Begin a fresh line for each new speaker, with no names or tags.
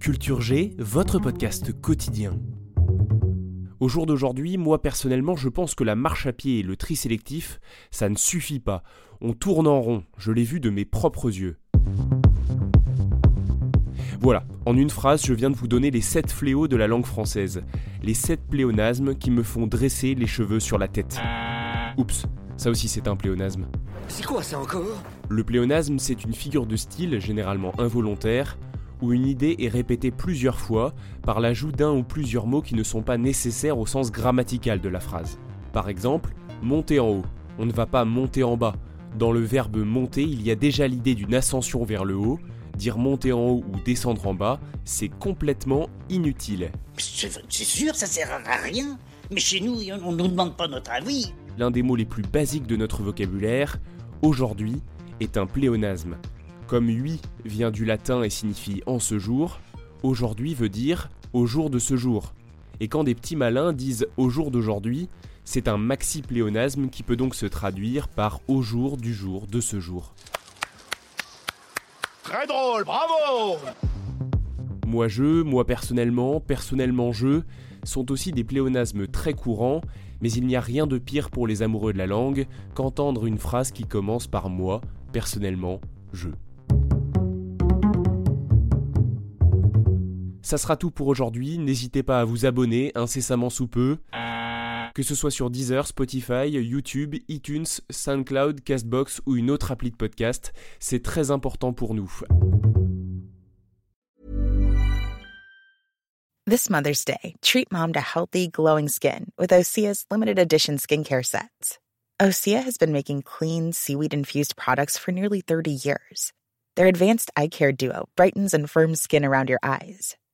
Culture G, votre podcast quotidien. Au jour d'aujourd'hui, moi personnellement, je pense que la marche à pied et le tri sélectif, ça ne suffit pas. On tourne en rond, je l'ai vu de mes propres yeux. Voilà, en une phrase, je viens de vous donner les 7 fléaux de la langue française. Les 7 pléonasmes qui me font dresser les cheveux sur la tête. Oups, ça aussi c'est un pléonasme.
C'est quoi ça encore?
Le pléonasme, c'est une figure de style, généralement involontaire, où une idée est répétée plusieurs fois par l'ajout d'un ou plusieurs mots qui ne sont pas nécessaires au sens grammatical de la phrase. Par exemple, monter en haut. On ne va pas monter en bas. Dans le verbe monter, il y a déjà l'idée d'une ascension vers le haut. Dire monter en haut ou descendre en bas, c'est complètement inutile.
C'est c'est sûr, ça sert à rien. Mais chez nous, on nous demande pas notre avis.
L'un des mots les plus basiques de notre vocabulaire, aujourd'hui, est un pléonasme. Comme oui vient du latin et signifie en ce jour, aujourd'hui veut dire au jour de ce jour. Et quand des petits malins disent au jour d'aujourd'hui, c'est un maxi-pléonasme qui peut donc se traduire par au jour du jour de ce jour.
Très drôle, bravo
Moi je, moi personnellement, personnellement je, sont aussi des pléonasmes très courants, mais il n'y a rien de pire pour les amoureux de la langue qu'entendre une phrase qui commence par moi, personnellement, je. Ça sera tout pour aujourd'hui, n'hésitez pas à vous abonner incessamment sous peu, que ce soit sur Deezer, Spotify, YouTube, iTunes, SoundCloud, Castbox ou une autre appli de podcast, c'est très important pour nous.
This Mother's Day, treat mom to healthy, glowing skin with Osea's limited edition skincare sets. Osea has been making clean, seaweed infused products for nearly 30 years. Their advanced eye care duo brightens and firms skin around your eyes,